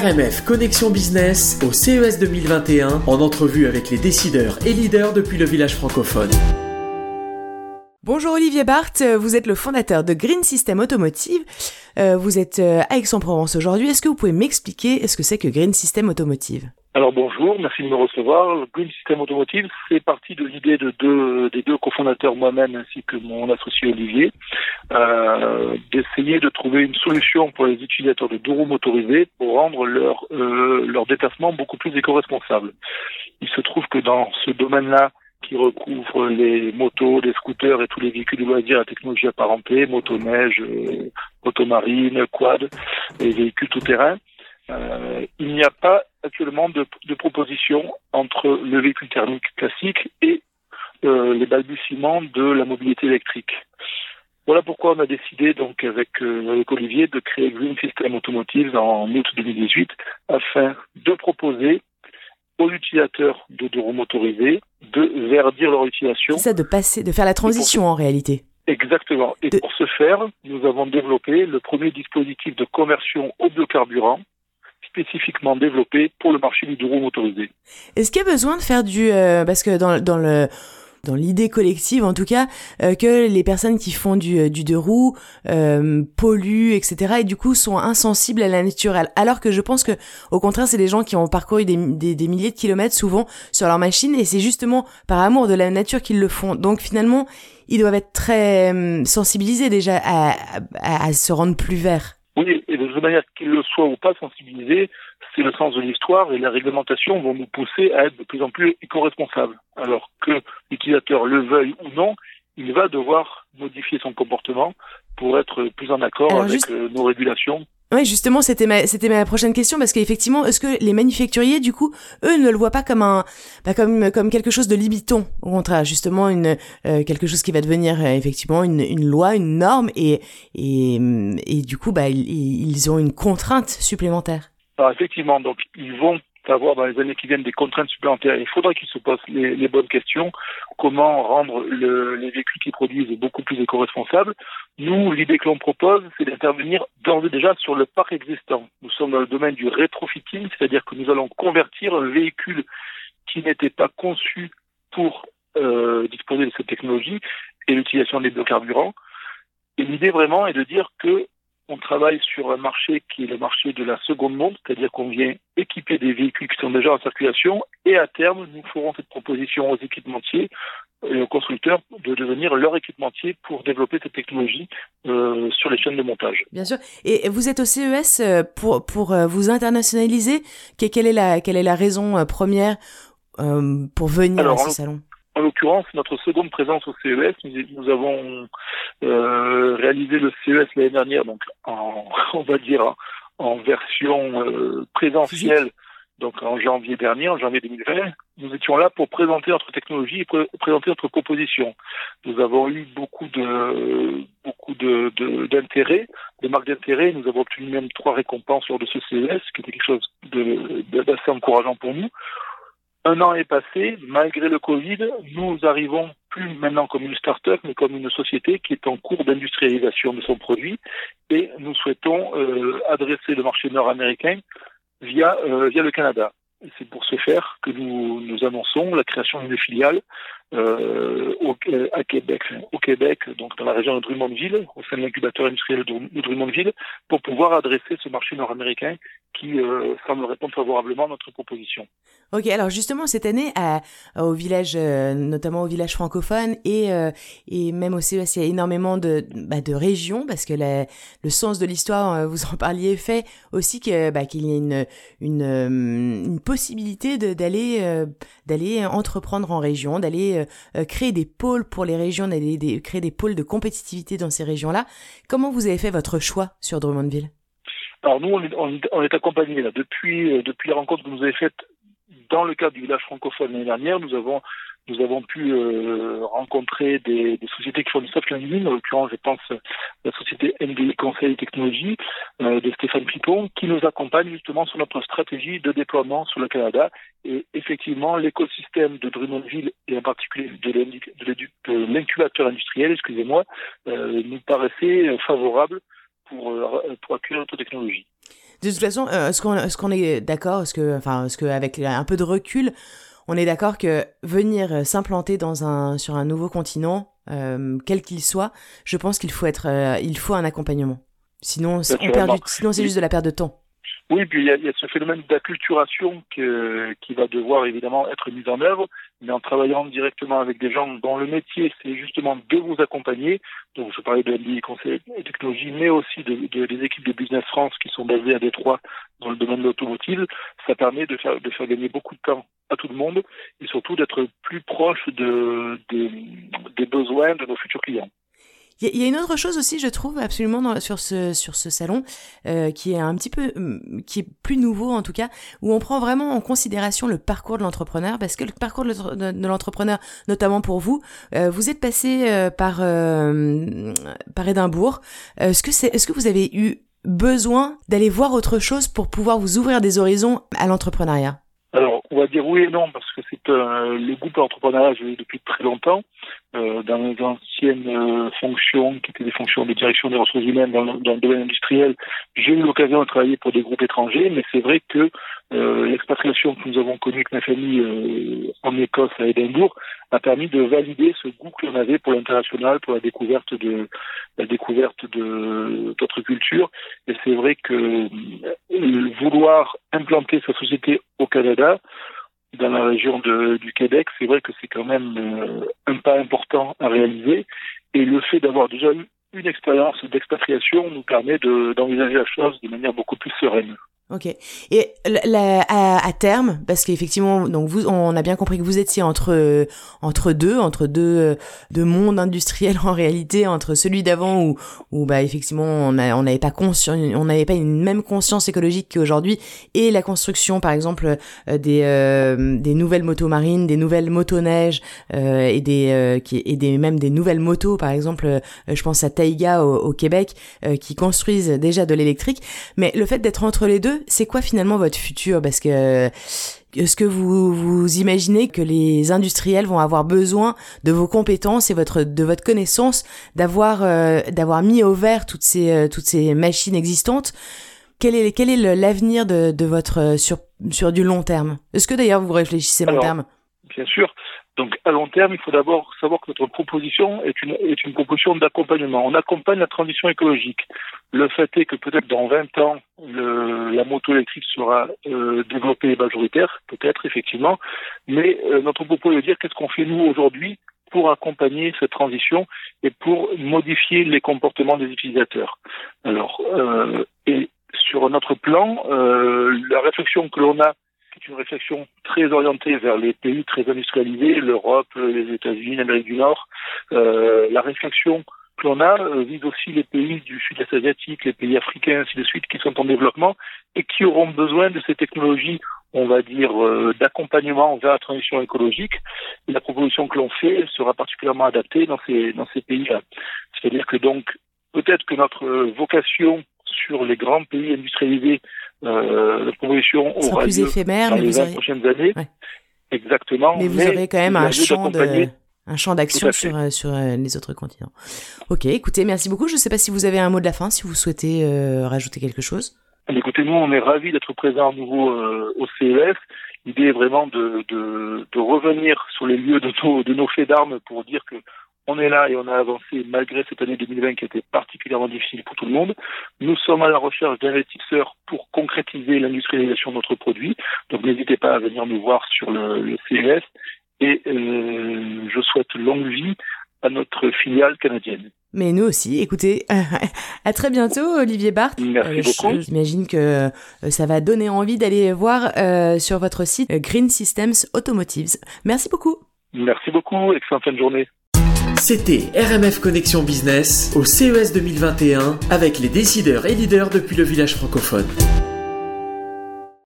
RMF Connexion Business au CES 2021 en entrevue avec les décideurs et leaders depuis le village francophone. Bonjour Olivier Barthes, vous êtes le fondateur de Green System Automotive. Euh, vous êtes euh, à Aix-en-Provence aujourd'hui. Est-ce que vous pouvez m'expliquer ce que c'est que Green System Automotive? Alors bonjour, merci de me recevoir. Green System Automotive, c'est parti de l'idée de deux, des deux cofondateurs, moi-même ainsi que mon associé Olivier, euh, d'essayer de trouver une solution pour les utilisateurs de deux roues motorisées pour rendre leur, euh, leur déplacement beaucoup plus éco-responsable. Il se trouve que dans ce domaine-là, qui recouvre les motos, les scooters et tous les véhicules de loisirs à technologie apparentée, motoneige, euh, motomarine, quad, et véhicules tout-terrain, euh, il n'y a pas actuellement de, de, proposition entre le véhicule thermique classique et euh, les balbutiements de la mobilité électrique. Voilà pourquoi on a décidé donc avec, euh, avec Olivier de créer Green System Automotive en août 2018 afin de proposer aux utilisateurs de deux roues motorisées de verdir leur utilisation. C'est ça, de passer, de faire la transition en réalité. Exactement. Et pour ce faire, nous avons développé le premier dispositif de conversion au biocarburant spécifiquement développé pour le marché du roues motorisé. Est-ce qu'il y a besoin de faire du... Euh, parce que dans, dans le dans l'idée collective en tout cas, euh, que les personnes qui font du, euh, du deux roues euh, polluent, etc. et du coup sont insensibles à la nature. Alors que je pense que au contraire, c'est des gens qui ont parcouru des, des, des, milliers de kilomètres souvent sur leur machine et c'est justement par amour de la nature qu'ils le font. Donc finalement, ils doivent être très hum, sensibilisés déjà à, à, à se rendre plus verts. Oui, et de toute manière qu'ils le soient ou pas sensibilisés, c'est le sens de l'histoire et la réglementation vont nous pousser à être de plus en plus éco-responsables. Alors que l'utilisateur le veuille ou non, il va devoir modifier son comportement pour être plus en accord avec euh, nos régulations oui, justement, c'était ma, c'était ma prochaine question parce qu'effectivement, est-ce que les manufacturiers, du coup, eux, ne le voient pas comme un, bah, comme, comme quelque chose de limitant, au contraire, justement, une, euh, quelque chose qui va devenir euh, effectivement une, une loi, une norme, et, et, et du coup, bah, ils, ils ont une contrainte supplémentaire. Alors effectivement, donc ils vont avoir dans les années qui viennent des contraintes supplémentaires. Il faudra qu'ils se posent les, bonnes questions. Comment rendre le, les véhicules qui produisent beaucoup plus éco-responsables? Nous, l'idée que l'on propose, c'est d'intervenir d'ores et déjà sur le parc existant. Nous sommes dans le domaine du rétrofitting, c'est-à-dire que nous allons convertir un véhicule qui n'était pas conçu pour euh, disposer de cette technologie et l'utilisation des biocarburants. Et l'idée vraiment est de dire que on travaille sur un marché qui est le marché de la seconde monde, c'est-à-dire qu'on vient équiper des véhicules qui sont déjà en circulation et à terme, nous ferons cette proposition aux équipementiers et aux constructeurs de devenir leur équipementier pour développer cette technologie euh, sur les chaînes de montage. Bien sûr. Et vous êtes au CES euh, pour, pour euh, vous internationaliser? Quelle est la, quelle est la raison euh, première euh, pour venir Alors, à ce salon? En l'occurrence, notre seconde présence au CES, nous, avons euh, réalisé le CES l'année dernière, donc en, on va dire en version euh, présentielle, donc en janvier dernier, en janvier 2020. Nous étions là pour présenter notre technologie et pr présenter notre proposition. Nous avons eu beaucoup de beaucoup de d'intérêt, de, de marques d'intérêt. Nous avons obtenu même trois récompenses lors de ce CES, qui était quelque chose d'assez encourageant pour nous. Un an est passé, malgré le Covid, nous arrivons plus maintenant comme une start-up, mais comme une société qui est en cours d'industrialisation de son produit et nous souhaitons euh, adresser le marché nord-américain via, euh, via le Canada. C'est pour ce faire que nous, nous annonçons la création d'une filiale euh, au, à Québec, au Québec, donc dans la région de Drummondville, au sein de l'incubateur industriel de Drummondville, pour pouvoir adresser ce marché nord-américain qui euh, semble répondre favorablement à notre proposition. Ok, alors justement cette année, au village, euh, notamment au village francophone et euh, et même au CES, il y a énormément de bah, de régions parce que la, le sens de l'histoire, euh, vous en parliez, fait aussi que bah, qu'il y a une une, une possibilité d'aller d'aller entreprendre en région, d'aller créer des pôles pour les régions, créer des pôles de compétitivité dans ces régions-là. Comment vous avez fait votre choix sur Drummondville? Alors nous, on est, on est accompagné là depuis euh, depuis la rencontre que vous avez faite dans le cadre du village francophone l'année dernière. Nous avons nous avons pu euh, rencontrer des, sociétés qui font du soft landing, en l'occurrence, je pense, la société MDI Conseil et Technologie euh, de Stéphane Pipon, qui nous accompagne justement sur notre stratégie de déploiement sur le Canada. Et effectivement, l'écosystème de Drummondville et en particulier de l'incubateur industriel, excusez-moi, euh, nous paraissait favorable pour, pour accueillir notre technologie. De toute façon, est-ce qu'on est, d'accord, est-ce est-ce qu'avec un peu de recul, on est d'accord que venir euh, s'implanter dans un, sur un nouveau continent, euh, quel qu'il soit, je pense qu'il faut être, euh, il faut un accompagnement. Sinon, on perd du, sinon c'est juste de la perte de temps. Oui, puis il y, a, il y a ce phénomène d'acculturation qui va devoir évidemment être mis en œuvre, mais en travaillant directement avec des gens dont le métier c'est justement de vous accompagner. Donc je parlais de MBA Conseil et Technologie, mais aussi de, de, des équipes de Business France qui sont basées à Détroit dans le domaine de l'automotive. Ça permet de faire, de faire gagner beaucoup de temps à tout le monde et surtout d'être plus proche de, de, des besoins de nos futurs clients. Il y, a une autre chose aussi, je trouve, absolument dans, sur ce sur ce salon, euh, qui est un petit peu, mm, qui est plus nouveau en tout cas, où on prend vraiment en considération le parcours de l'entrepreneur, parce que le parcours de l'entrepreneur, notamment pour vous, euh, vous êtes passé euh, par euh, par Édimbourg. Est-ce que c'est, est-ce que vous avez eu besoin d'aller voir autre chose pour pouvoir vous ouvrir des horizons à l'entrepreneuriat? On va dire oui et non, parce que c'est euh, le groupe entrepreneuriat, je l'ai depuis très longtemps, euh, dans les anciennes euh, fonctions, qui étaient des fonctions de direction des ressources humaines dans, le domaine industriel. J'ai eu l'occasion de travailler pour des groupes étrangers, mais c'est vrai que l'expatriation que nous avons connue avec ma famille euh, en Écosse, à Édimbourg, a permis de valider ce goût que l'on avait pour l'international, pour la découverte de la découverte de d'autres cultures. Et c'est vrai que euh, vouloir implanter sa société au Canada, dans la région du Québec, c'est vrai que c'est quand même euh, un pas important à réaliser. Et le fait d'avoir déjà eu une expérience d'expatriation nous permet d'envisager la chose de manière beaucoup plus sereine. Ok. Et la, à, à, terme, parce qu'effectivement, donc vous, on a bien compris que vous étiez entre entre deux, entre deux deux mondes industriels en réalité, entre celui d'avant où où bah effectivement on n'avait pas conscience, on n'avait pas une même conscience écologique qu'aujourd'hui, et la construction par exemple euh, des euh, des nouvelles motos marines, des nouvelles motoneiges euh, et des euh, et des même des nouvelles motos par exemple, euh, je pense à Taiga au, au Québec qui construisent déjà de l'électrique, mais le fait d'être entre les deux c'est quoi finalement votre futur? Parce que est-ce que vous vous imaginez que les industriels vont avoir besoin de vos compétences et votre de votre connaissance d'avoir euh, d'avoir mis au vert toutes ces euh, toutes ces machines existantes? Quel est quel est l'avenir de, de votre euh, sur sur du long terme? Est-ce que d'ailleurs vous réfléchissez long terme? Bien sûr. Donc à long terme, il faut d'abord savoir que notre proposition est une, proposition d'accompagnement. On accompagne la transition écologique. Le fait est que peut-être dans 20 ans, la moto électrique sera euh, développée et majoritaire, peut-être effectivement, mais euh, notre propos est de dire qu'est-ce qu'on fait nous aujourd'hui pour accompagner cette transition et pour modifier les comportements des utilisateurs. Alors, euh, et sur notre plan, euh, la réflexion que l'on a c'est une réflexion très orientée vers les pays très industrialisés, l'Europe, les États-Unis, l'Amérique du Nord. Euh, la réflexion que l'on a euh, vise aussi les pays du sud-est asiatique, les pays africains, ainsi de suite, qui sont en développement et qui auront besoin de ces technologies, on va dire, euh, d'accompagnement vers la transition écologique. Et la proposition que l'on fait sera particulièrement adaptée dans ces, dans ces pays-là. C'est-à-dire que donc, peut-être que notre vocation sur les grands pays industrialisés la promotion aura plus lieu éphémère, dans mais les vous 20 aurez... prochaines années. Ouais. Exactement. Mais vous aurez quand même un champ de un champ d'action sur euh, sur euh, les autres continents. Ok, écoutez, merci beaucoup. Je ne sais pas si vous avez un mot de la fin, si vous souhaitez euh, rajouter quelque chose. Écoutez, nous, on est ravis d'être présents à nouveau euh, au CES. L'idée est vraiment de, de, de revenir sur les lieux de nos, de nos faits d'armes pour dire que on est là et on a avancé malgré cette année 2020 qui était particulièrement difficile pour tout le monde. Nous sommes à la recherche d'investisseurs pour concrétiser l'industrialisation de notre produit. Donc n'hésitez pas à venir nous voir sur le, le CES et euh, je souhaite longue vie à notre filiale canadienne. Mais nous aussi, écoutez, à très bientôt Olivier Barthes. Merci Euh, beaucoup. J'imagine que euh, ça va donner envie d'aller voir sur votre site Green Systems Automotives. Merci beaucoup. Merci beaucoup, excellente fin de journée. C'était RMF Connexion Business au CES 2021 avec les décideurs et leaders depuis le village francophone.